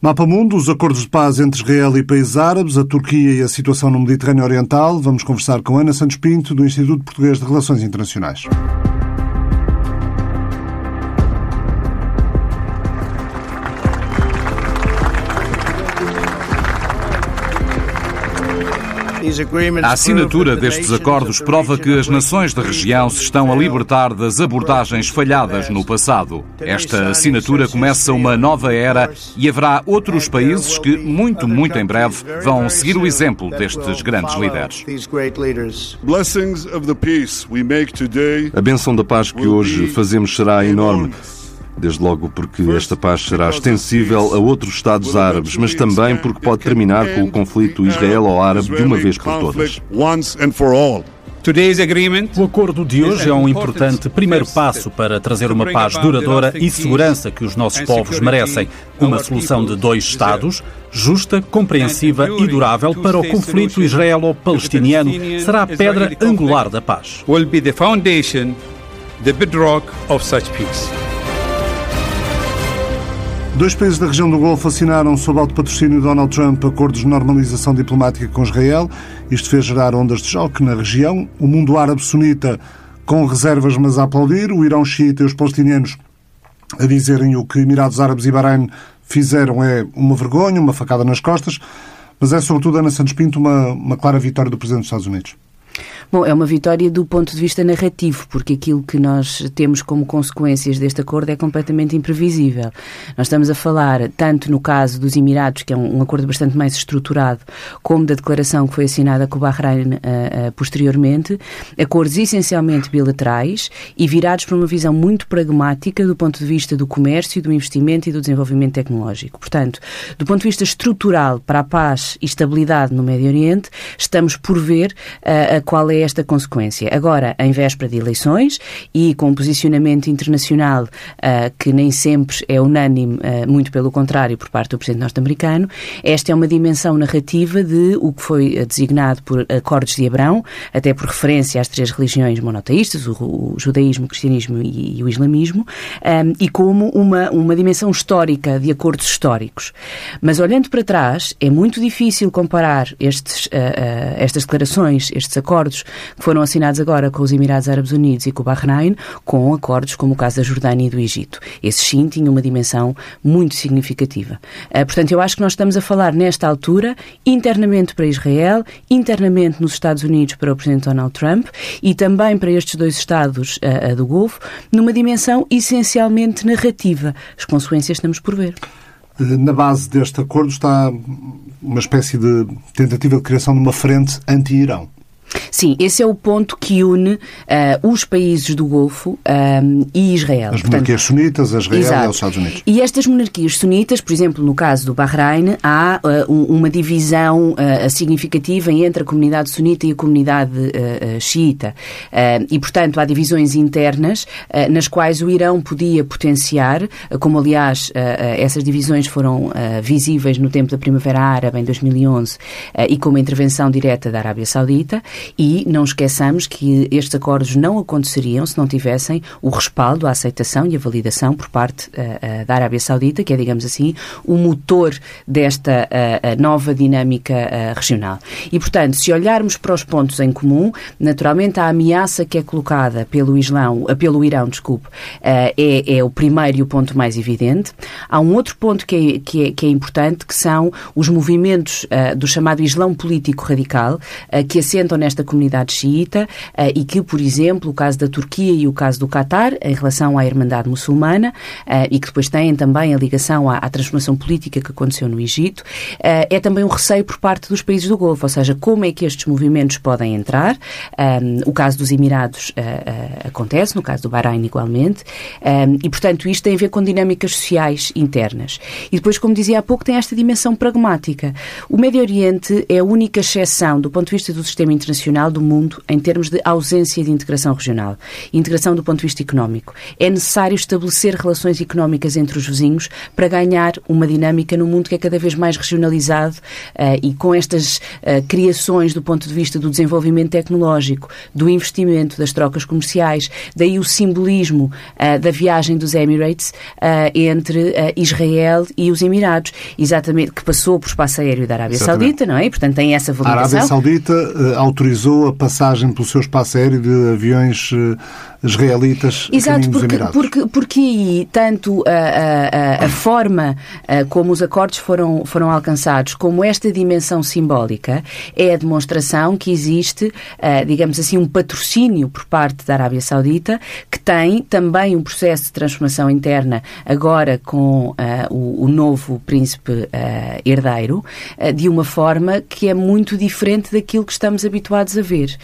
Mapa Mundo, os acordos de paz entre Israel e países árabes, a Turquia e a situação no Mediterrâneo Oriental. Vamos conversar com Ana Santos Pinto, do Instituto Português de Relações Internacionais. A assinatura destes acordos prova que as nações da região se estão a libertar das abordagens falhadas no passado. Esta assinatura começa uma nova era e haverá outros países que, muito, muito em breve, vão seguir o exemplo destes grandes líderes. A benção da paz que hoje fazemos será enorme desde logo porque esta paz será extensível a outros Estados árabes, mas também porque pode terminar com o conflito israelo-árabe de uma vez por todas. O acordo de hoje é um importante primeiro passo para trazer uma paz duradoura e segurança que os nossos povos merecem. Uma solução de dois Estados, justa, compreensiva e durável para o conflito israelo-palestiniano, será a pedra angular da paz. Will be the foundation, the bedrock of such peace. Dois países da região do Golfo assinaram, sob alto patrocínio de Donald Trump, acordos de normalização diplomática com Israel. Isto fez gerar ondas de choque na região. O mundo árabe sunita com reservas, mas a aplaudir. O Irão xiita e os palestinianos a dizerem o que Emirados Árabes e Bahrein fizeram é uma vergonha, uma facada nas costas. Mas é, sobretudo, Ana Santos Pinto, uma, uma clara vitória do Presidente dos Estados Unidos. Bom, é uma vitória do ponto de vista narrativo, porque aquilo que nós temos como consequências deste acordo é completamente imprevisível. Nós estamos a falar, tanto no caso dos Emirados, que é um, acordo bastante mais estruturado, como da declaração que foi assinada com o Bahrein uh, uh, posteriormente, acordos essencialmente bilaterais e virados para uma visão muito pragmática do ponto de vista do comércio, do investimento e do desenvolvimento tecnológico. Portanto, do ponto de vista estrutural para a paz e estabilidade no Médio Oriente, estamos por ver uh, qual é esta consequência. Agora, em véspera de eleições e com um posicionamento internacional uh, que nem sempre é unânime, uh, muito pelo contrário, por parte do Presidente norte-americano, esta é uma dimensão narrativa de o que foi designado por Acordos de Abrão, até por referência às três religiões monoteístas, o, o judaísmo, o cristianismo e, e o islamismo, um, e como uma, uma dimensão histórica de acordos históricos. Mas olhando para trás, é muito difícil comparar estes, uh, estas declarações, estes acordos, que foram assinados agora com os Emirados Árabes Unidos e com o Bahrein, com acordos como o caso da Jordânia e do Egito. Esses sim tinham uma dimensão muito significativa. Uh, portanto, eu acho que nós estamos a falar nesta altura, internamente para Israel, internamente nos Estados Unidos para o Presidente Donald Trump e também para estes dois Estados uh, do Golfo, numa dimensão essencialmente narrativa. As consequências estamos por ver. Na base deste acordo está uma espécie de tentativa de criação de uma frente anti-Irão. Sim, esse é o ponto que une uh, os países do Golfo uh, e Israel. As monarquias Portanto, sunitas, Israel exato. e os Estados Unidos. E estas monarquias sunitas, por exemplo, no caso do Bahrein, há uh, uma divisão significativa entre a comunidade sunita e a comunidade xiita. e, portanto, há divisões internas nas quais o Irão podia potenciar, como, aliás, essas divisões foram visíveis no tempo da Primavera Árabe, em 2011, e com uma intervenção direta da Arábia Saudita. E não esqueçamos que estes acordos não aconteceriam se não tivessem o respaldo, a aceitação e a validação por parte uh, uh, da Arábia Saudita, que é, digamos assim, o motor desta uh, nova dinâmica regional. E, portanto, se olharmos para os pontos em comum, naturalmente a ameaça que é colocada pelo Islão, pelo Irão, desculpe, é, é, o primeiro e o ponto mais evidente. Há um outro ponto que é, que é, que é importante, que são os movimentos do chamado Islão político radical, que assentam nesta desta comunidade xiita eh, e que, por exemplo, o caso da Turquia e o caso do Qatar, em relação à Irmandade Muçulmana, eh, e que depois têm também a ligação à, à transformação política que aconteceu no Egito, eh, é também um receio por parte dos países do Golfo, ou seja, como é que estes movimentos podem entrar. O caso dos Emirados acontece, no caso do Bahrein igualmente, e, portanto, isto tem a ver com dinâmicas sociais internas. E depois, como dizia há pouco, tem esta dimensão pragmática. O Médio Oriente é a única exceção, do ponto de vista do sistema internacional, internacional do mundo em termos de ausência de integração regional, integração do ponto de vista económico. É necessário estabelecer relações económicas entre os vizinhos para ganhar uma dinâmica no mundo que é cada vez mais regionalizado uh, e com estas uh, criações do ponto de vista do desenvolvimento tecnológico, do investimento, das trocas comerciais, daí o simbolismo uh, da viagem dos Emirates entre Israel e os Emirados, exatamente, que passou por espaço aéreo da Arábia exatamente. Saudita, não é? E, portanto, tem essa validação. A Arábia Saudita autorizou a passagem pelo seu espaço aéreo de aviões israelitas Exato, porque, porque, porque aí tanto a, a, a forma como os acordos foram, foram alcançados, como esta dimensão simbólica, é a demonstração que existe, digamos assim, um patrocínio por parte da Arábia Saudita, que tem também um processo de transformação interna, agora com o, o, novo príncipe herdeiro, de uma forma que é muito diferente daquilo que estamos habituados a ver.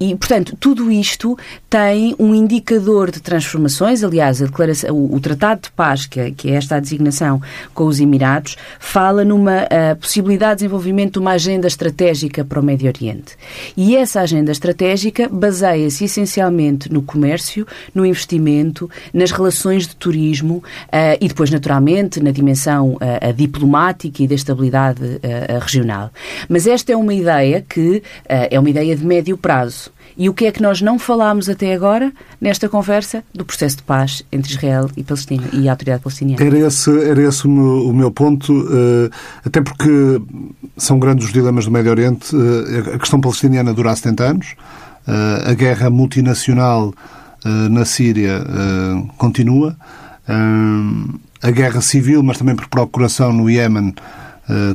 e, portanto, tudo isto tem um indicador de transformações. Aliás, o, o Tratado de Paz, que é, que é, esta a designação com os Emirados, fala numa uh, possibilidade de desenvolvimento de uma agenda estratégica para o Médio Oriente. E essa agenda estratégica baseia-se essencialmente no comércio, no investimento, nas relações de turismo uh, e depois, naturalmente, na dimensão uh, diplomática e da estabilidade regional. Mas esta é uma ideia que é uma ideia de médio prazo. E o que é que nós não falámos até agora nesta conversa do processo de paz entre Israel e Palestina e a autoridade palestiniana? Era esse, era esse o, meu, o meu ponto, uh, até porque são grandes os dilemas do Médio Oriente. Uh, a questão palestiniana dura há 70 anos, uh, a guerra multinacional na Síria continua, a guerra civil, mas também por procuração no Iémen,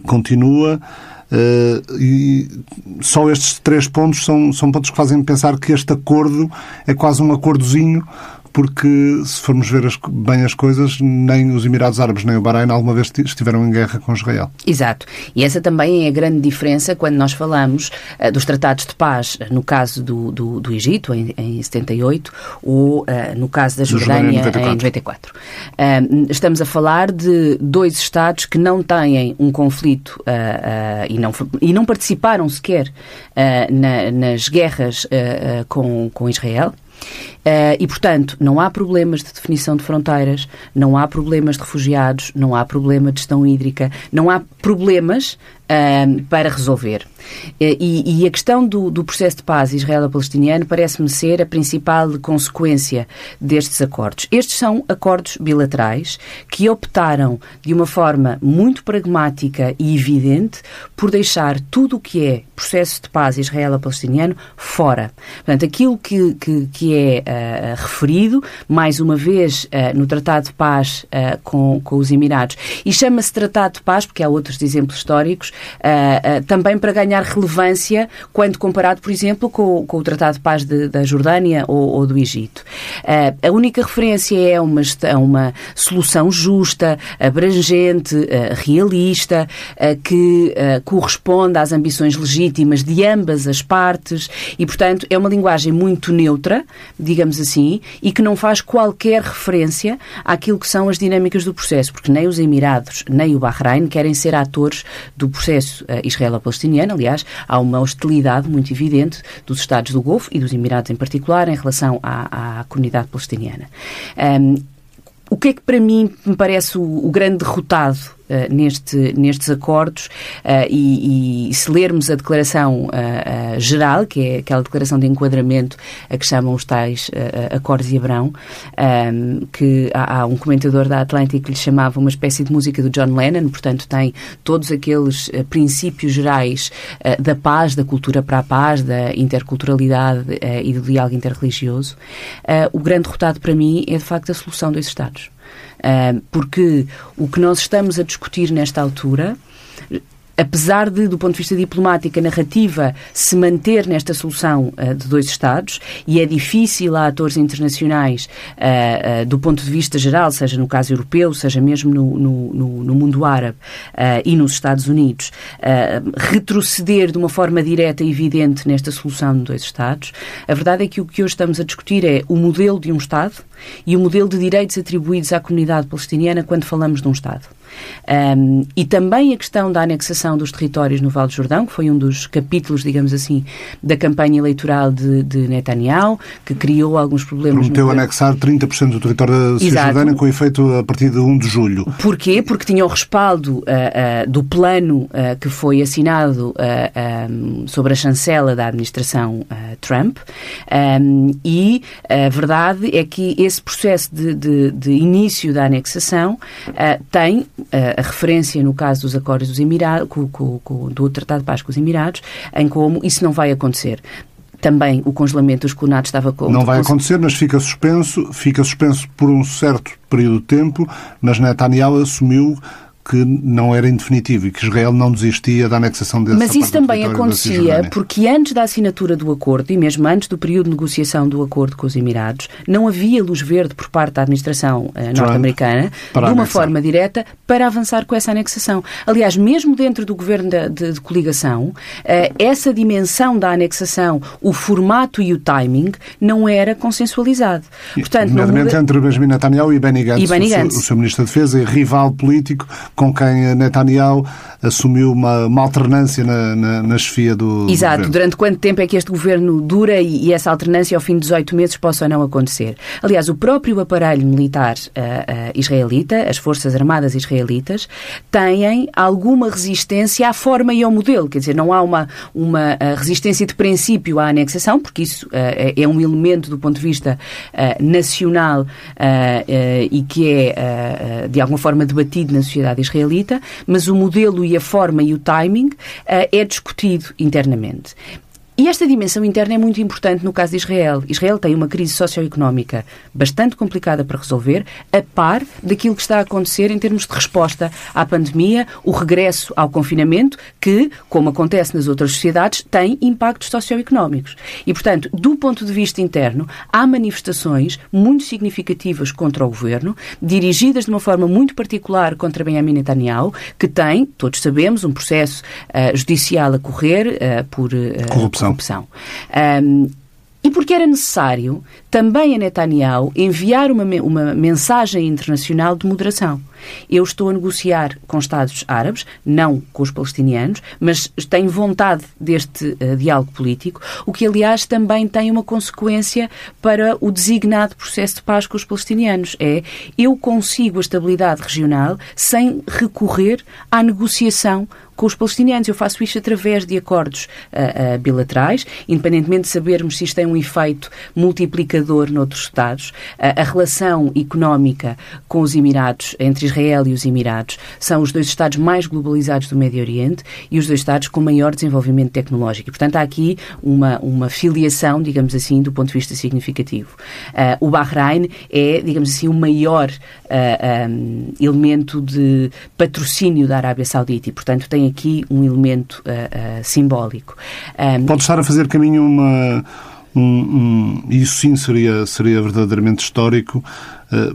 continua. Uh, e só estes três pontos são, são pontos que fazem pensar que este acordo é quase um acordozinho porque se formos ver as, bem as coisas, nem os Emirados Árabes nem o Bahrein alguma vez estiveram em guerra com Israel. Exato. E essa também é a grande diferença quando nós falamos uh, dos tratados de paz, no caso do, do, do Egito, em, em 78, ou uh, no caso da Jordânia, em 94. Uh, estamos a falar de dois Estados que não têm um conflito e, não, e não participaram sequer na, nas guerras com, com Israel. Uh, e, portanto, não há problemas de definição de fronteiras, não há problemas de refugiados, não há problema de gestão hídrica, não há problemas uh, para resolver. E, e, a questão do, do processo de paz israelo-palestiniano parece-me ser a principal consequência destes acordos. Estes são acordos bilaterais que optaram de uma forma muito pragmática e evidente por deixar tudo o que é processo de paz israelo-palestiniano fora. Portanto, aquilo que, que, que é uh, referido, mais uma vez, uh, no Tratado de Paz uh, com, com os Emirados, e chama-se Tratado de Paz, porque há outros exemplos históricos, também para ganhar relevância quando comparado, por exemplo, com, com o Tratado de Paz de, da Jordânia ou, ou do Egito. Uh, a única referência é uma, uma solução justa, abrangente, uh, realista, uh, que corresponde às ambições legítimas de ambas as partes e, portanto, é uma linguagem muito neutra, digamos assim, e que não faz qualquer referência àquilo que são as dinâmicas do processo, porque nem os Emirados nem o Bahrein querem ser atores do processo israelo-palestiniano, Aliás, há uma hostilidade muito evidente dos Estados do Golfo e dos Emirados em particular em relação à, à comunidade palestiniana. Um, o que é que para mim me parece o, o grande derrotado uh, neste, nestes acordos uh, e, e, se lermos a declaração uh, geral, que é aquela declaração de enquadramento a que chamam os tais acordos de Abrão, um, que há, há, um comentador da Atlântica que lhe chamava uma espécie de música do John Lennon, portanto tem todos aqueles princípios gerais da paz, da cultura para a paz, da interculturalidade e do diálogo interreligioso. o grande derrotado para mim é de facto a solução dos Estados porque o que nós estamos a discutir nesta altura apesar de, do ponto de vista diplomático, a narrativa se manter nesta solução uh, de dois Estados, e é difícil a atores internacionais, uh, uh, do ponto de vista geral, seja no caso europeu, seja mesmo no, no, no, mundo árabe e nos Estados Unidos, retroceder de uma forma direta e evidente nesta solução de dois Estados. A verdade é que o que hoje estamos a discutir é o modelo de um Estado e o modelo de direitos atribuídos à comunidade palestiniana quando falamos de um Estado. Um, e também a questão da anexação dos territórios no Vale do Jordão, que foi um dos capítulos, digamos assim, da campanha eleitoral de, de Netanyahu, que criou alguns problemas. Prometeu no... anexar 30% do território da Cisjordânia com efeito a partir de 1 de julho. Porquê? Porque tinha o respaldo uh, uh, do plano uh, que foi assinado um, sobre a chancela da administração Trump um, e a verdade é que esse processo de, de, de início da anexação tem a referência no caso dos acordos dos Emirados, com, com, com, do Tratado de Paz com os Emirados, em como isso não vai acontecer também o congelamento dos colonatos estava com. Não vai acontecer, mas fica suspenso, fica suspenso por um certo período de tempo, mas Netanyahu assumiu que não era indefinitivo e que Israel não desistia da anexação dessa Mas isso também acontecia porque antes da assinatura do acordo e mesmo antes do período de negociação do acordo com os Emirados, não havia luz verde por parte da administração uh, norte-americana de uma anexar. forma direta para avançar com essa anexação. Aliás, mesmo dentro do governo de, de, de coligação, uh, essa dimensão da anexação, o formato e o timing não era consensualizado. Portanto, Nomeadamente muda... entre Benjamin Netanyahu e Benny Gantz, e Benny Gantz. O, seu, o seu ministro da Defesa e rival político com quem Netanyahu assumiu uma, uma alternância na, na, na chefia do Exato. Durante quanto tempo é que este governo dura e, e, essa alternância ao fim de 18 meses possa ou não acontecer? Aliás, o próprio aparelho militar uh, uh, israelita, as Forças Armadas israelitas, têm alguma resistência à forma e ao modelo. Quer dizer, não há uma, uma uh, resistência de princípio à anexação, porque isso é, é um elemento do ponto de vista nacional e que é, de alguma forma, debatido na sociedade israelita, mas o modelo e a forma e o timing uh, é discutido internamente. E esta dimensão interna é muito importante no caso de Israel. Israel tem uma crise socioeconómica bastante complicada para resolver, a par daquilo que está a acontecer em termos de resposta à pandemia, o regresso ao confinamento, que, como acontece nas outras sociedades, tem impactos socioeconómicos. E, portanto, do ponto de vista interno, há manifestações muito significativas contra o governo, dirigidas de uma forma muito particular contra Benjamin Netanyahu, que tem, todos sabemos, um processo uh, judicial a correr uh, por uh, corrupção corrupção. Um, e porque era necessário também a Netanyahu enviar uma, uma mensagem internacional de moderação. Eu estou a negociar com Estados árabes, não com os palestinianos, mas tenho vontade deste uh, diálogo político, o que, aliás, também tem uma consequência para o designado processo de paz com os palestinianos. É eu consigo a estabilidade regional sem recorrer à negociação com os palestinianos. Eu faço isto através de acordos uh, uh, bilaterais, independentemente de sabermos se isto tem um efeito multiplicador noutros Estados. Uh, a relação económica com os Emirados, entre Israel e os Emirados, são os dois Estados mais globalizados do Médio Oriente e os dois Estados com maior desenvolvimento tecnológico. E, portanto, há aqui uma, uma filiação, digamos assim, do ponto de vista significativo. o Bahrein é, digamos assim, o maior um, elemento de patrocínio da Arábia Saudita e, portanto, tem aqui um elemento uh, uh, simbólico. Um, Pode estar a fazer caminho uma. Um, um, isso sim seria, seria verdadeiramente histórico,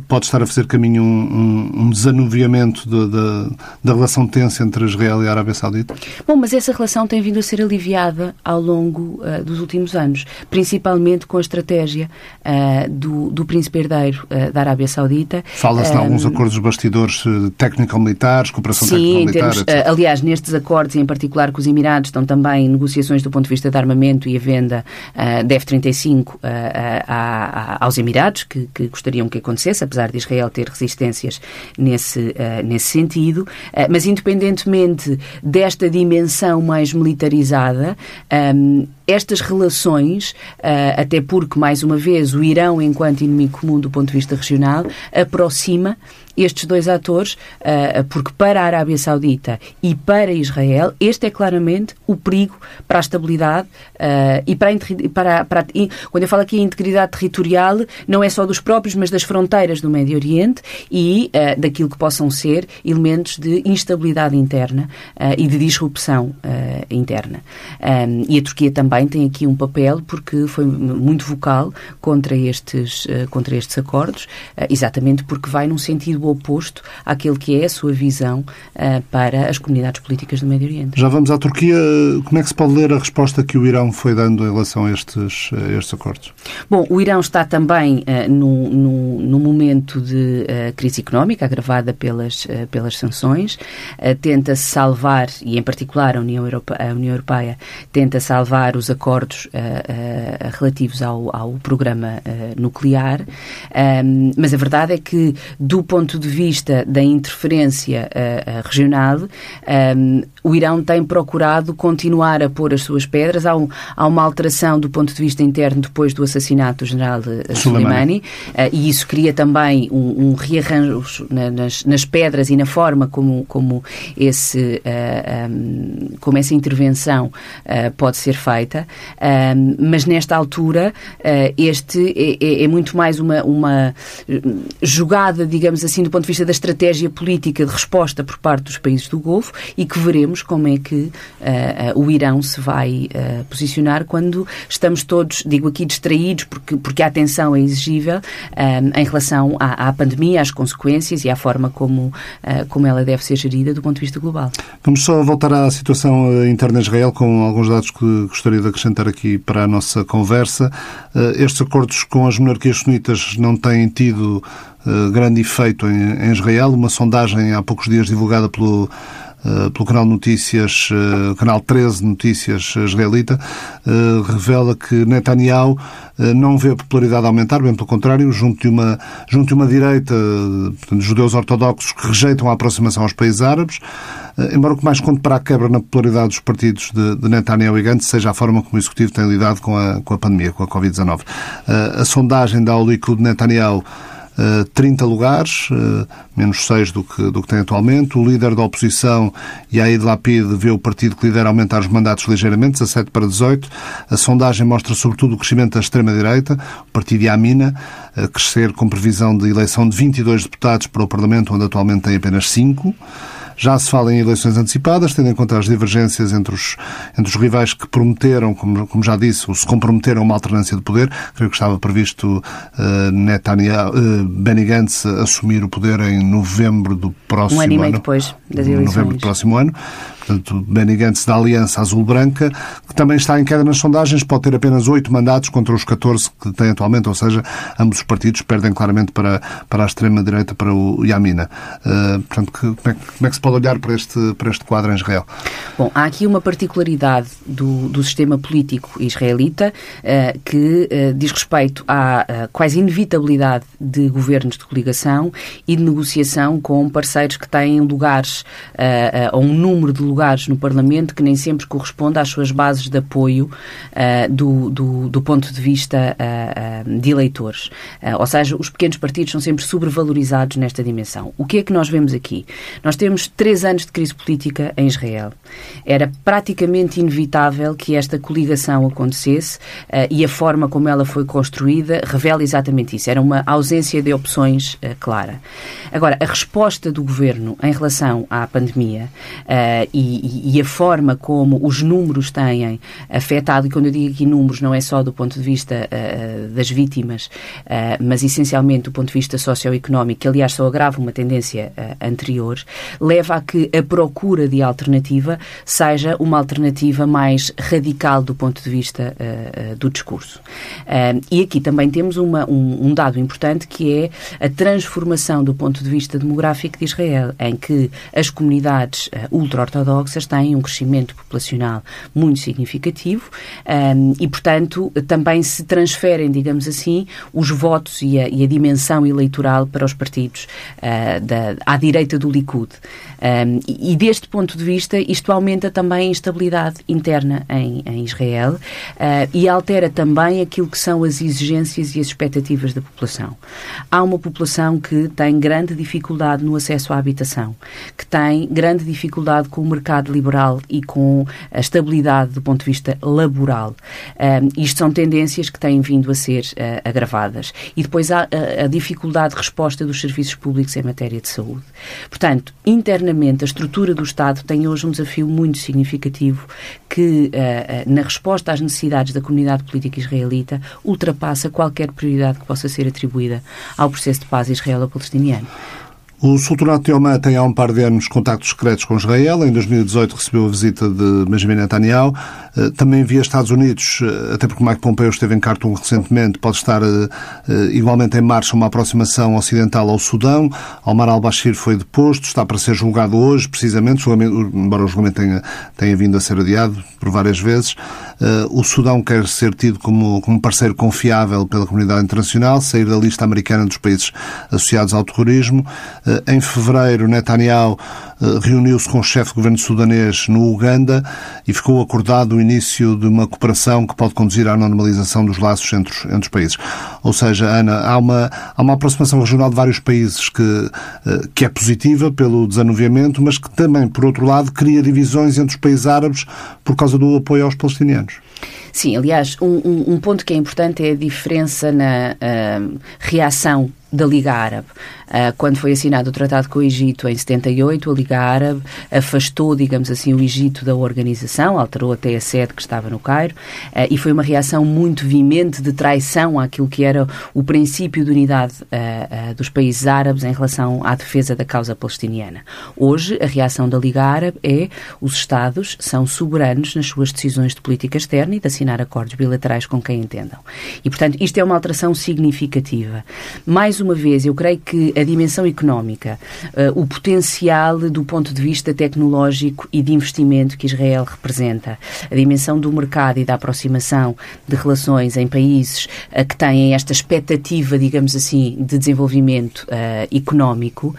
pode estar a fazer caminho um, um, um desanuviamento de, de, da relação tensa entre Israel e a Arábia Saudita? Bom, mas essa relação tem vindo a ser aliviada ao longo uh, dos últimos anos, principalmente com a estratégia uh, do, do príncipe herdeiro uh, da Arábia Saudita. Fala-se em alguns acordos bastidores técnico-militares, cooperação técnico-militar, Aliás, nestes acordos, em particular com os Emirados, estão também negociações do ponto de vista de armamento e a venda de F-35 aos Emirados, que, que gostariam que acontecesse acontecesse, apesar de Israel ter resistências nesse, uh, nesse sentido. Uh, mas, independentemente desta dimensão mais militarizada, um, ehm, estas relações, uh, até porque, mais uma vez, o Irão, enquanto inimigo comum do ponto de vista regional, aproxima estes dois atores, uh, porque para a Arábia Saudita e para Israel, este é claramente o perigo para a estabilidade uh, e para, a, para, para quando eu falo aqui em integridade territorial, não é só dos próprios, mas das fronteiras do Médio Oriente e uh, daquilo que possam ser elementos de instabilidade interna e de disrupção interna. E a Turquia também tem aqui um papel porque foi muito vocal contra estes, contra estes acordos, exatamente porque vai num sentido oposto àquele que é a sua visão uh, para as comunidades políticas do Médio Oriente. Já vamos à Turquia. Como é que se pode ler a resposta que o Irão foi dando em relação a estes, a estes acordos? Bom, o Irão está também uh, no, no, no, momento de uh, crise económica agravada pelas, pelas sanções. Tenta-se salvar, e em particular a União, Europeia, a União Europeia tenta salvar os acordos relativos ao, ao programa nuclear. Um, mas a verdade é que, do ponto de vista da interferência uh, uh, regional, um, o Irão tem procurado continuar a pôr as suas pedras. Há, um, há, uma alteração do ponto de vista interno depois do assassinato do general uh, Soleimani, e isso cria também um, um rearranjo na, nas, nas, pedras e na forma como, como, esse, um, como essa intervenção pode ser feita. mas nesta altura, este é, é, é muito mais uma, uma jogada, digamos assim, do ponto de vista da estratégia política de resposta por parte dos países do Golfo e que veremos como é que uh, uh, o Irão se vai uh, posicionar quando estamos todos, digo aqui, distraídos porque, porque a atenção é exigível em relação à, à, pandemia, às consequências e à forma como, como ela deve ser gerida do ponto de vista global. Vamos só voltar à situação interna de Israel com alguns dados que gostaria de acrescentar aqui para a nossa conversa. Estes acordos com as monarquias sunitas não têm tido grande efeito em, em, Israel. Uma sondagem há poucos dias divulgada pelo, uh, pelo canal Notícias, uh, canal 13 Notícias israelita, revela que Netanyahu não vê a popularidade aumentar, bem pelo contrário, junto de uma, junto de uma direita, portanto, judeus ortodoxos que rejeitam a aproximação aos países árabes, embora o que mais conte para a quebra na popularidade dos partidos de, de Netanyahu e Gantz seja a forma como o Executivo tem lidado com a, com a pandemia, com a Covid-19. A sondagem da Likud de Netanyahu 30 eh, lugares, eh, menos 6 do que, do que tem atualmente. O líder da oposição, Yair Lapid, vê o partido que lidera aumentar os mandatos ligeiramente, 17 para 18. A sondagem mostra sobretudo o crescimento da extrema-direita, o partido Yamina, a crescer com previsão de eleição de 22 deputados para o Parlamento, onde atualmente tem apenas 5. Já se fala em eleições antecipadas, tendo em conta as divergências entre os, entre os rivais que prometeram, como, como já disse, ou se comprometeram a uma alternância de poder. Creio que estava previsto uh, Netanyahu, uh, Benny Gantz assumir o poder em novembro do próximo ano. Um ano e meio depois das eleições. Novembro do próximo ano portanto, Benny Gantz da Aliança Azul-Branca, que também está em queda nas sondagens, pode ter apenas oito mandatos contra os 14 que tem atualmente, ou seja, ambos os partidos perdem claramente para, para a extrema-direita, para o Yamina. Uh, portanto, que, como, é, como, é, que se pode olhar para este, para este quadro em Israel? Bom, há aqui uma particularidade do, do sistema político israelita uh, que uh, diz respeito à quase inevitabilidade de governos de coligação e de negociação com parceiros que têm lugares, ou um número de lugares no Parlamento que nem sempre corresponde às suas bases de apoio uh, do, do, do, ponto de vista uh, uh, de eleitores. ou seja, os pequenos partidos são sempre sobrevalorizados nesta dimensão. O que é que nós vemos aqui? Nós temos três anos de crise política em Israel. Era praticamente inevitável que esta coligação acontecesse e a forma como ela foi construída revela exatamente isso. Era uma ausência de opções clara. Agora, a resposta do governo em relação à pandemia e e, a forma como os números têm afetado, e quando eu digo aqui números, não é só do ponto de vista uh, das vítimas, uh, mas essencialmente do ponto de vista socioeconómico, que aliás só agrava uma tendência uh, anterior, leva a que a procura de alternativa seja uma alternativa mais radical do ponto de vista do discurso. e aqui também temos uma, um, um dado importante que é a transformação do ponto de vista demográfico de Israel, em que as comunidades ultra-ortodoxas ortodoxas têm um crescimento populacional muito significativo um, e, portanto, também se transferem, digamos assim, os votos e a, e a dimensão eleitoral para os partidos uh, da, à direita do Likud. Um, e, e, deste ponto de vista, isto aumenta também a instabilidade interna em, em Israel uh, e altera também aquilo que são as exigências e as expectativas da população. Há uma população que tem grande dificuldade no acesso à habitação, que tem grande dificuldade com o mercado liberal e com a estabilidade do ponto de vista laboral. Um, isto são tendências que têm vindo a ser uh, agravadas. E depois há a, a dificuldade de resposta dos serviços públicos em matéria de saúde. Portanto, internamente, internamente a estrutura do Estado tem hoje um desafio muito significativo que, uh, na resposta às necessidades da comunidade política israelita, ultrapassa qualquer prioridade que possa ser atribuída ao processo de paz israelo-palestiniano. O Sultanato de Oman tem há um par de anos contactos secretos com Israel. Em 2018 recebeu a visita de Benjamin Netanyahu. Eh, também via Estados Unidos, eh, até porque Mike Pompeo esteve em Khartoum recentemente, pode estar eh, igualmente em marcha uma aproximação ocidental ao Sudão. Omar al-Bashir foi deposto, está para ser julgado hoje, precisamente, embora o julgamento tenha, tenha vindo a ser adiado por várias vezes. O Sudão quer ser tido como, como parceiro confiável pela comunidade internacional, sair da lista americana dos países associados ao terrorismo. Eh, em fevereiro, Netanyahu eh, reuniu-se com o chefe de governo sudanês no Uganda e ficou acordado o início de uma cooperação que pode conduzir à normalização dos laços entre, entre os países. Ou seja, Ana, há uma, há uma aproximação regional de vários países que, eh, que é positiva pelo desanuviamento, mas que também, por outro lado, cria divisões entre os países árabes por causa do apoio aos palestinianos. Sim, aliás, um, um, um ponto que é importante é a diferença na uh, reação da Liga Árabe. Ah, quando foi assinado o tratado com o Egito em 78, a Liga Árabe afastou, digamos assim, o Egito da organização, alterou até a sede que estava no Cairo, ah, e foi uma reação muito vimente de traição àquilo que era o princípio de unidade ah, dos países árabes em relação à defesa da causa palestiniana. Hoje, a reação da Liga Árabe é os Estados são soberanos nas suas decisões de política externa e de assinar acordos bilaterais com quem entendam. E, portanto, isto é uma alteração significativa. Mais uma vez, eu creio que a dimensão económica, uh, o potencial do ponto de vista tecnológico e de investimento que Israel representa, a dimensão do mercado e da aproximação de relações em países uh, que têm esta expectativa, digamos assim, de desenvolvimento uh, económico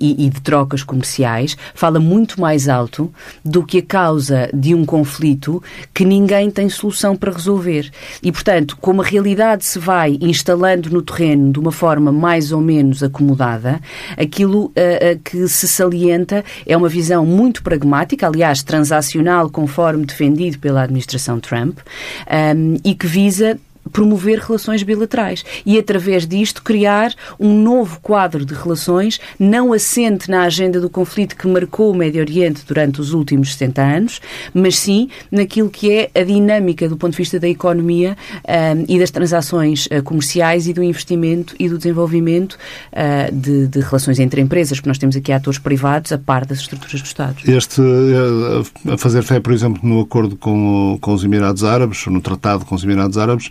e, e de trocas comerciais, fala muito mais alto do que a causa de um conflito que ninguém tem solução para resolver. E, portanto, como a realidade se vai instalando no terreno de uma forma mais ou menos acomodada, aquilo uh, que se salienta é uma visão muito pragmática, aliás, transacional, conforme defendido pela administração Trump, um, ehm, e que visa promover relações bilaterais e, através disto, criar um novo quadro de relações não assente na agenda do conflito que marcou o Médio Oriente durante os últimos 60 anos, mas sim naquilo que é a dinâmica do ponto de vista da economia um, e das transações uh, comerciais e do investimento e do desenvolvimento uh, de, de, relações entre empresas, porque nós temos aqui atores privados a par das estruturas do Estado. Este, uh, a fazer fé, por exemplo, no acordo com, com os Emirados Árabes, no tratado com os Emirados Árabes,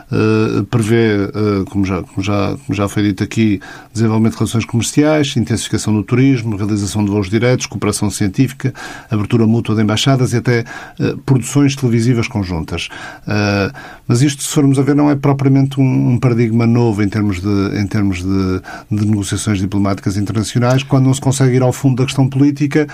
uh, prevê, uh, como, já, como, já, como já foi dito aqui, desenvolvimento de relações comerciais, intensificação do turismo, realização de voos diretos, cooperação científica, abertura mútua de embaixadas e até uh, produções televisivas conjuntas. mas isto, se formos a ver, não é propriamente um, um paradigma novo em termos, de, em termos de, de, negociações diplomáticas internacionais. Quando não se consegue ir ao fundo da questão política,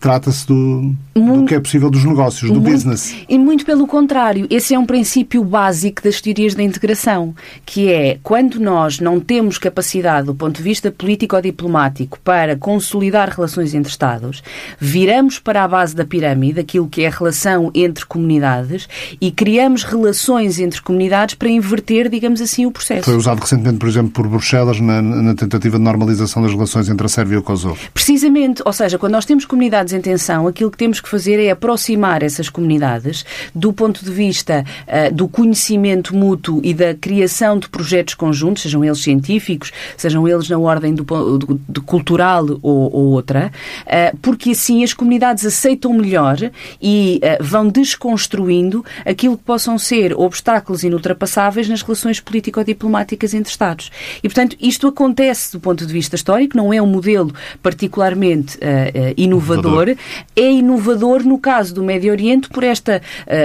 trata-se do, do que é possível dos negócios, do muito, business. E muito pelo contrário. Esse é um princípio básico das teorias da integração, que é quando nós não temos capacidade do ponto de vista político ou diplomático para consolidar relações entre Estados, viramos para a base da pirâmide aquilo que é a relação entre comunidades e criamos relações entre comunidades para inverter, digamos assim, o processo. Foi usado recentemente, por exemplo, por Bruxelas na, na tentativa de normalização das relações entre a Sérvia e o Kosovo. Precisamente, ou seja, quando nós temos comunidades em tensão, aquilo que temos que fazer é aproximar essas comunidades do ponto de vista uh, do conhecimento conhecimento mútuo e da criação de projetos conjuntos, sejam eles científicos, sejam eles na ordem do, do, do cultural ou, ou outra, uh, porque assim as comunidades aceitam melhor e uh, vão desconstruindo aquilo que possam ser obstáculos inultrapassáveis nas relações político-diplomáticas entre Estados. E, portanto, isto acontece do ponto de vista histórico, não é um modelo particularmente uh, inovador, inovador, é inovador no caso do Médio Oriente por esta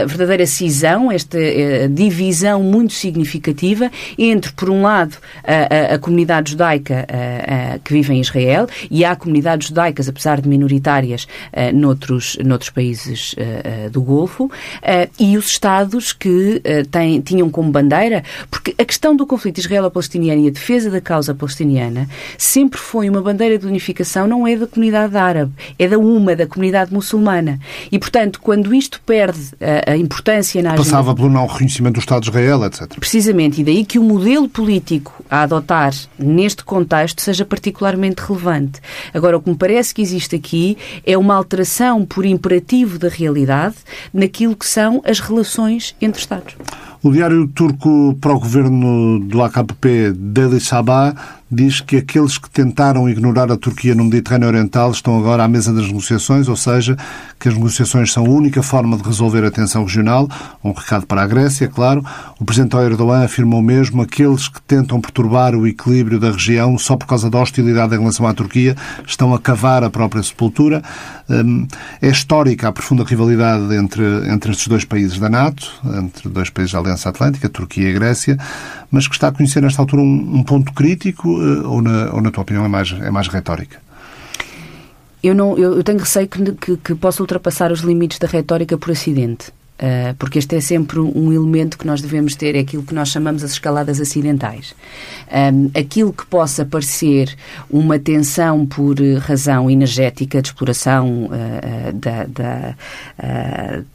verdadeira cisão, esta divisão divisão muito significativa entre, por um lado, a, a, a comunidade judaica a, que vive em Israel e há comunidades judaicas, apesar de minoritárias, noutros, noutros países do Golfo, e os Estados que têm, tinham como bandeira, porque a questão do conflito israelo-palestiniano e a defesa da causa palestiniana sempre foi uma bandeira de unificação, não é da comunidade árabe, é da UMA, da comunidade muçulmana. E, portanto, quando isto perde a, importância na agenda... Passava pelo não reconhecimento do Estado Israel, etc. Precisamente, e daí que o modelo político a adotar neste contexto seja particularmente relevante. Agora, o que me parece que existe aqui é uma alteração por imperativo da realidade naquilo que são as relações entre Estados. O diário turco para o governo do AKP, Daily Sabah, diz que aqueles que tentaram ignorar a Turquia no Mediterrâneo Oriental estão agora à mesa das negociações, ou seja, que as negociações são a única forma de resolver a tensão regional. Um recado para a Grécia, claro. O presidente Erdogan afirmou mesmo aqueles que tentam perturbar o equilíbrio da região só por causa da hostilidade em relação à Turquia estão a cavar a própria sepultura. Hum, é histórica a profunda rivalidade entre, entre estes dois países da NATO, entre dois países da Aliança Atlântica, Turquia e Grécia, mas que está a conhecer nesta altura um, um ponto crítico ou na, ou na tua opinião é mais, é mais retórica? Eu, não, eu tenho receio que, que, que possa ultrapassar os limites da retórica por acidente. Uh, porque este é sempre um elemento que nós devemos ter, é aquilo que nós chamamos as escaladas acidentais. Um, aquilo que possa parecer uma tensão por razão energética de exploração uh, da, da,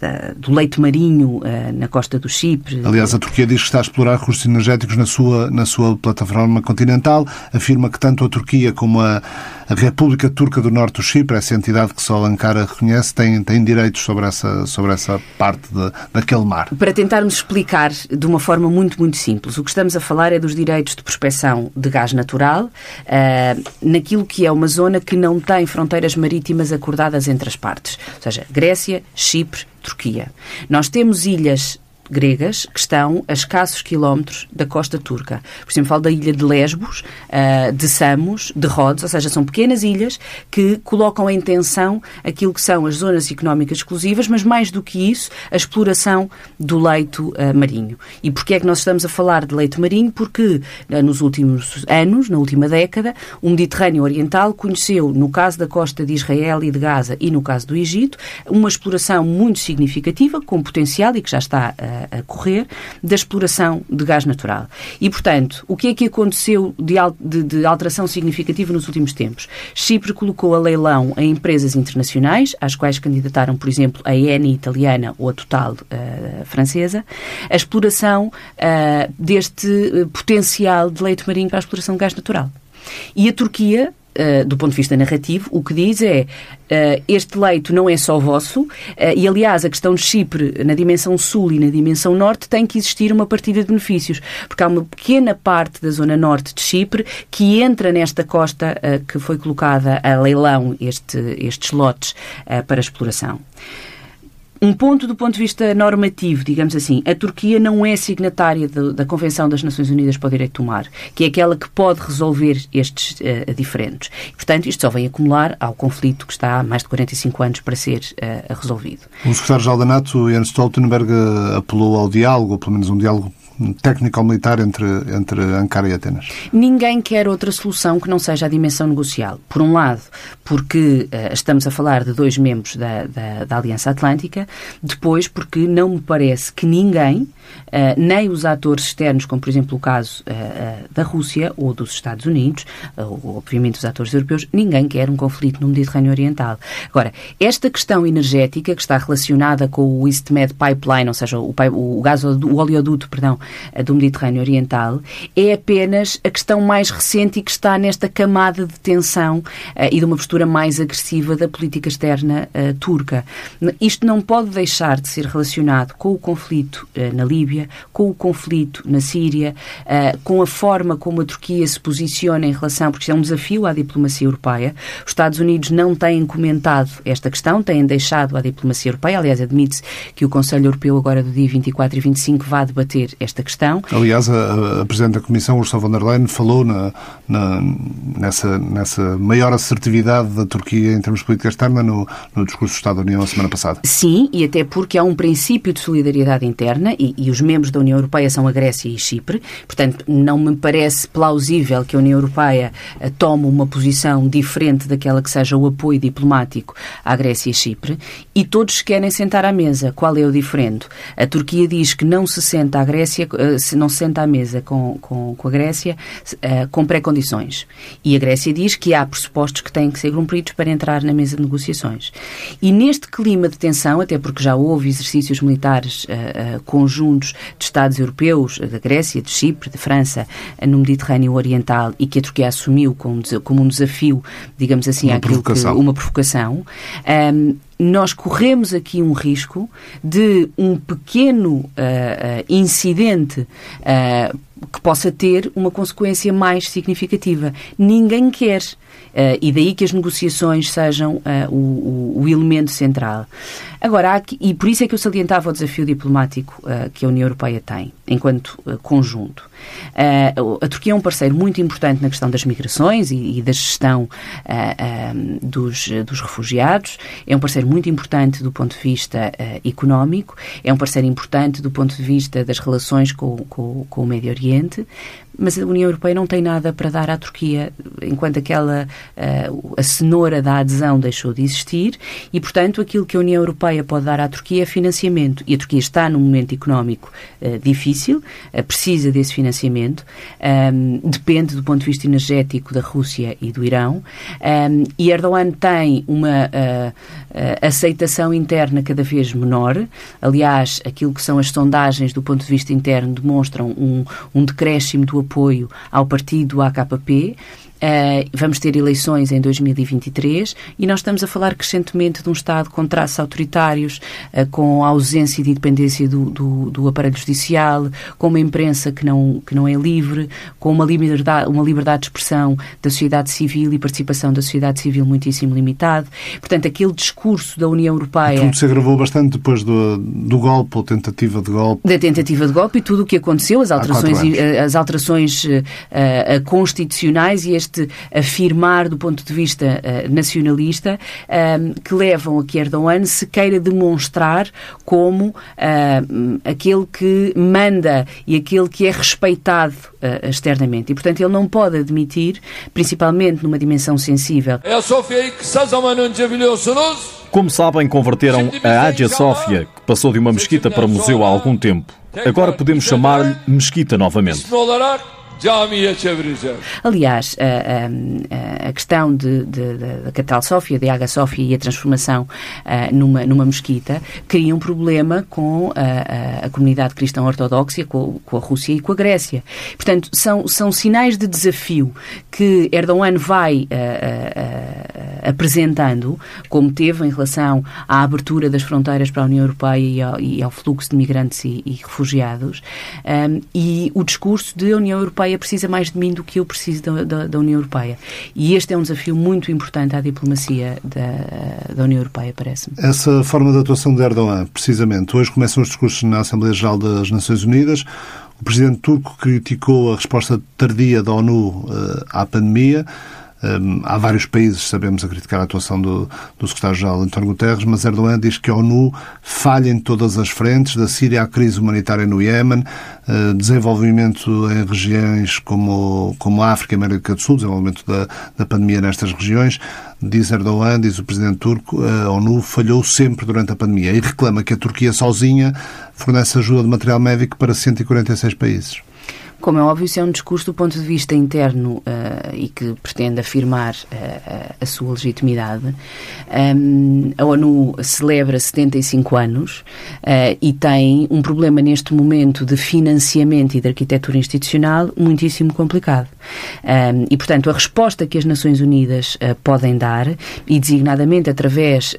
da, do leite marinho na costa do Chipre. Aliás, a Turquia diz que está a explorar recursos energéticos na sua, na sua plataforma continental, afirma que tanto a Turquia como a a República Turca do Norte do Chipre, essa entidade que só Ankara reconhece, tem, tem direitos sobre essa, sobre essa parte de, daquele mar. Para tentarmos explicar de uma forma muito, muito simples, o que estamos a falar é dos direitos de prospecção de gás natural uh, naquilo que é uma zona que não tem fronteiras marítimas acordadas entre as partes, ou seja, Grécia, Chipre, Turquia. Nós temos ilhas gregas que estão a escassos quilómetros da costa turca. Por exemplo, falo da ilha de Lesbos, uh, de Samos, de Rhodes, ou seja, são pequenas ilhas que colocam em tensão aquilo que são as zonas económicas exclusivas, mas mais do que isso, a exploração do leito uh, marinho. E porquê é que nós estamos a falar de leito marinho? Porque uh, nos últimos anos, na última década, o Mediterrâneo Oriental conheceu, no caso da costa de Israel e de Gaza e no caso do Egito, uma exploração muito significativa, com potencial e que já está a, correr da exploração de gás natural. E, portanto, o que é que aconteceu de, de, de alteração significativa nos últimos tempos? Chipre colocou a leilão a empresas internacionais, às quais candidataram, por exemplo, a Eni italiana ou a Total uh, francesa, a exploração uh, deste uh, potencial de leite marinho para a exploração de gás natural. E a Turquia Uh, do ponto de vista narrativo, o que diz é uh, este leito não é só vosso, uh, e aliás a questão de Chipre na dimensão sul e na dimensão norte tem que existir uma partida de benefícios, porque há uma pequena parte da zona norte de Chipre que entra nesta costa que foi colocada a leilão este, estes lotes para exploração. Um ponto do ponto de vista normativo, digamos assim, a Turquia não é signatária de, da Convenção das Nações Unidas para o Direito do Mar, que é aquela que pode resolver estes uh, diferentes. portanto, isto só vem acumular ao conflito que está há mais de 45 anos para ser uh, resolvido. O secretário-geral da NATO, Jens Stoltenberg, apelou ao diálogo, ou pelo menos um diálogo técnico-militar entre, entre Ankara e Atenas? Ninguém quer outra solução que não seja a dimensão negocial. Por um lado, porque uh, estamos a falar de dois membros da, da, da, Aliança Atlântica, depois, porque não me parece que ninguém, uh, nem os atores externos, como por exemplo o caso uh, da Rússia ou dos Estados Unidos, ou obviamente os atores europeus, ninguém quer um conflito no Mediterrâneo Oriental. Agora, esta questão energética que está relacionada com o EastMed Pipeline, ou seja, o, o, gás, o oleoduto, perdão, do Mediterrâneo Oriental, é apenas a questão mais recente e que está nesta camada de tensão e de uma postura mais agressiva da política externa turca. Isto não pode deixar de ser relacionado com o conflito na Líbia, com o conflito na Síria, com a forma como a Turquia se posiciona em relação, porque é um desafio à diplomacia europeia. Os Estados Unidos não têm comentado esta questão, têm deixado à diplomacia europeia. Aliás, admite-se que o Conselho Europeu, agora do dia 24 e 25, vá debater esta esta questão. Aliás, a, a Presidente da Comissão, Ursula von der Leyen, falou na, na, nessa, nessa maior assertividade da Turquia em termos de política externa no, no discurso do Estado da União a semana passada. Sim, e até porque há um princípio de solidariedade interna e, e os membros da União Europeia são a Grécia e Chipre, portanto, não me parece plausível que a União Europeia eh, tome uma posição diferente daquela que seja o apoio diplomático à Grécia e Chipre, e todos querem sentar à mesa. Qual é o diferente? A Turquia diz que não se senta à Grécia Eh, se não se senta à mesa com, com, com a Grécia uh, com pré-condições. E a Grécia diz que há pressupostos que têm que ser cumpridos para entrar na mesa de negociações. E neste clima de tensão, até porque já houve exercícios militares uh, uh, conjuntos de Estados europeus, da Grécia, de Chipre, de França, no Mediterrâneo Oriental e que a Turquia assumiu como, como um desafio, digamos assim, uma provocação. Que, uma provocação. Um, ehm, nós corremos aqui um risco de um pequeno uh, incidente uh, que possa ter uma consequência mais significativa. Ninguém quer. Uh, e daí que as negociações sejam uh, o, o, elemento central. Agora, aqui, e por isso é que eu salientava o desafio diplomático uh, que a União Europeia tem, enquanto conjunto. a Turquia é um parceiro muito importante na questão das migrações e, e da gestão dos, dos, refugiados, é um parceiro muito importante do ponto de vista económico, é um parceiro importante do ponto de vista das relações com, com, com o Médio Oriente, mas a União Europeia não tem nada para dar à Turquia, enquanto aquela uh, a cenoura da adesão deixou de existir e, portanto, aquilo que a União Europeia pode dar à Turquia é financiamento. E a Turquia está num momento económico uh, difícil, uh, precisa desse financiamento, um, ehm, depende do ponto de vista energético da Rússia e do Irão, um, ehm, e Erdogan tem uma aceitação interna cada vez menor. Aliás, aquilo que são as sondagens do ponto de vista interno demonstram um, um decréscimo do apoio ao partido AKP. Uh, vamos ter eleições em 2023 e nós estamos a falar crescentemente de um Estado com traços autoritários, uh, com ausência de independência do, do, do, aparelho judicial, com uma imprensa que não, que não é livre, com uma liberdade, uma liberdade de expressão da sociedade civil e participação da sociedade civil muitíssimo limitado. Portanto, aquele discurso da União Europeia. Tudo se agravou bastante depois do, do golpe, ou tentativa de golpe. Da tentativa de golpe e tudo o que aconteceu, as alterações, as alterações uh, constitucionais e este este afirmar do ponto de vista uh, nacionalista uh, que levam a que Erdogan se queira demonstrar como uh, aquele que manda e aquele que é respeitado externamente. E, portanto, ele não pode admitir, principalmente numa dimensão sensível. Como sabem, converteram a Hagia Sofia, que passou de uma mesquita para museu há algum tempo. Agora podemos chamar-lhe mesquita novamente camiye çevireceğiz. Aliás, a, a, a questão de, de, de, da capital Sófia, de Haga Sófia e a transformação uh, numa, numa mesquita cria um problema com a, a comunidade cristã ortodoxa, com, com, a Rússia e com a Grécia. Portanto, são, são sinais de desafio que Erdogan vai uh, uh, apresentando, como teve em relação à abertura das fronteiras para a União Europeia e ao, e ao fluxo de migrantes e, e refugiados, um, e o discurso de a União Europeia precisa mais de mim do que eu preciso da, da, da, União Europeia. E este é um desafio muito importante à diplomacia da, da União Europeia, parece-me. Essa forma de atuação de Erdogan, precisamente. Hoje começam os discursos na Assembleia Geral das Nações Unidas. O presidente turco criticou a resposta tardia da ONU uh, à pandemia. Um, há vários países, sabemos, a criticar a atuação do, do secretário-geral António Guterres, mas Erdogan diz que a ONU falha em todas as frentes, da Síria à crise humanitária no Iémen, uh, desenvolvimento em regiões como, como a África e América do Sul, desenvolvimento da, da pandemia nestas regiões. Diz Erdogan, diz o presidente turco, a ONU falhou sempre durante a pandemia e reclama que a Turquia sozinha fornece ajuda de material médico para 146 países. Como é óbvio, isso é um discurso do ponto de vista interno uh, e que pretende afirmar uh, a sua legitimidade. Um, a ONU celebra 75 anos uh, e tem um problema neste momento de financiamento e de arquitetura institucional muitíssimo complicado. Um, e, portanto, a resposta que as Nações Unidas podem dar, e designadamente através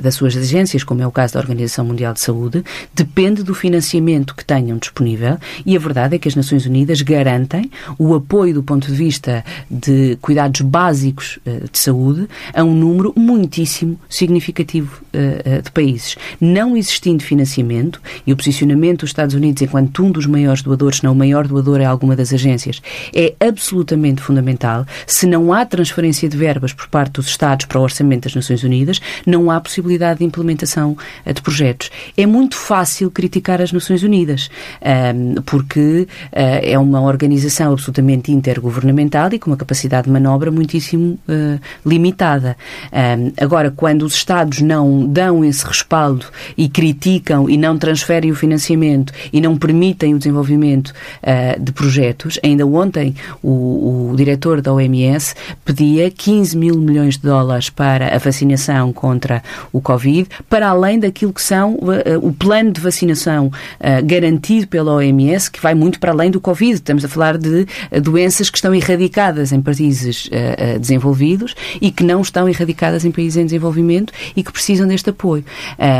das suas agências, como é o caso da Organização Mundial de Saúde, depende do financiamento que tenham disponível e a verdade é que as Nações Unidas garantem o apoio do ponto de vista de cuidados básicos uh, de saúde a um número muitíssimo significativo uh, de países. Não existindo financiamento e o posicionamento dos Estados Unidos enquanto um dos maiores doadores, não o maior doador a alguma das agências, é absolutamente fundamental. Se não há transferência de verbas por parte dos Estados para o orçamento das Nações Unidas, não há possibilidade de implementação de projetos. É muito fácil criticar as Nações Unidas, porque é uma organização absolutamente intergovernamental e com uma capacidade de manobra muitíssimo uh, limitada. Um, agora, quando os Estados não dão esse respaldo e criticam e não transferem o financiamento e não permitem o desenvolvimento uh, de projetos, ainda ontem o, o diretor da OMS pedia 15 mil milhões de dólares para a vacinação contra o Covid, para além daquilo que são uh, o plano de vacinação garantido pela OMS, que vai muito para além do do Covid, estamos a falar de doenças que estão erradicadas em países uh, desenvolvidos e que não estão erradicadas em países em desenvolvimento e que precisam deste apoio.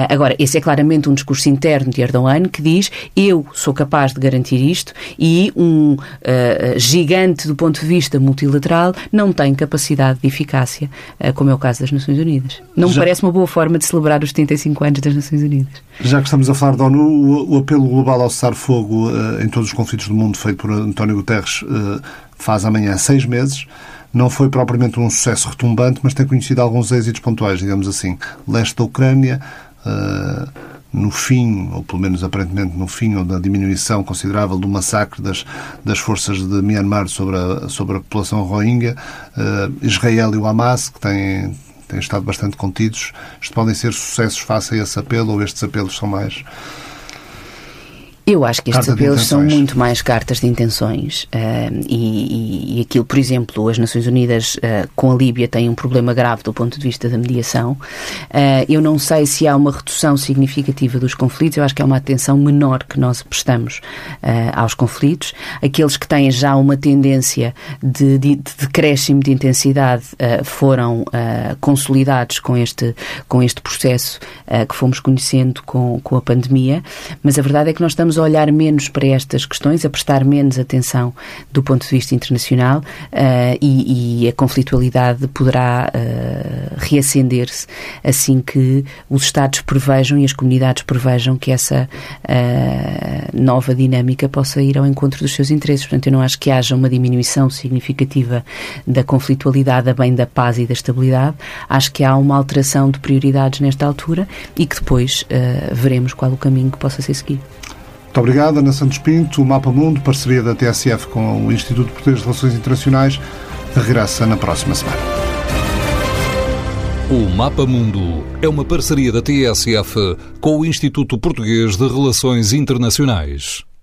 Agora, esse é claramente um discurso interno de Erdogan que diz eu sou capaz de garantir isto e um gigante do ponto de vista multilateral não tem capacidade de eficácia, como é o caso das Nações Unidas. Não Já... me parece uma boa forma de celebrar os 75 anos das Nações Unidas. Já que estamos a falar da ONU, o, o apelo global ao cessar-fogo em todos os conflitos do mundo feito por António Guterres faz amanhã seis meses. Não foi propriamente um sucesso retumbante, mas tem conhecido alguns êxitos pontuais, digamos assim. Leste da Ucrânia, uh, no fim, ou pelo menos aparentemente no fim, ou da diminuição considerável do massacre das, das forças de Myanmar sobre a, sobre a população rohingya, uh, Israel e o Hamas, que têm, têm estado bastante contidos. Isto podem ser sucessos face a esse apelo, ou estes apelos são mais eu acho que estes apelos são muito mais cartas de intenções uh, e, e, aquilo, por exemplo, as Nações Unidas uh, com a Líbia têm um problema grave do ponto de vista da mediação. Uh, eu não sei se há uma redução significativa dos conflitos, eu acho que há uma atenção menor que nós prestamos aos conflitos. Aqueles que têm já uma tendência de, de, de decréscimo de intensidade foram consolidados com este, com este processo que fomos conhecendo com, com a pandemia, mas a verdade é que nós estamos a olhar menos para estas questões, a prestar menos atenção do ponto de vista internacional uh, e, e, a conflitualidade poderá uh, reacender-se assim que os Estados prevejam e as comunidades prevejam que essa uh, nova dinâmica possa ir ao encontro dos seus interesses. Portanto, eu não acho que haja uma diminuição significativa da conflitualidade a bem da paz e da estabilidade. Acho que há uma alteração de prioridades nesta altura e que depois veremos qual o caminho que possa ser seguido. Muito obrigado, Ana Santos Pinto. O Mapa Mundo, parceria da TSF com o Instituto Português de Relações Internacionais, regressa na próxima semana. O Mapa Mundo é uma parceria da TSF com o Instituto Português de Relações Internacionais.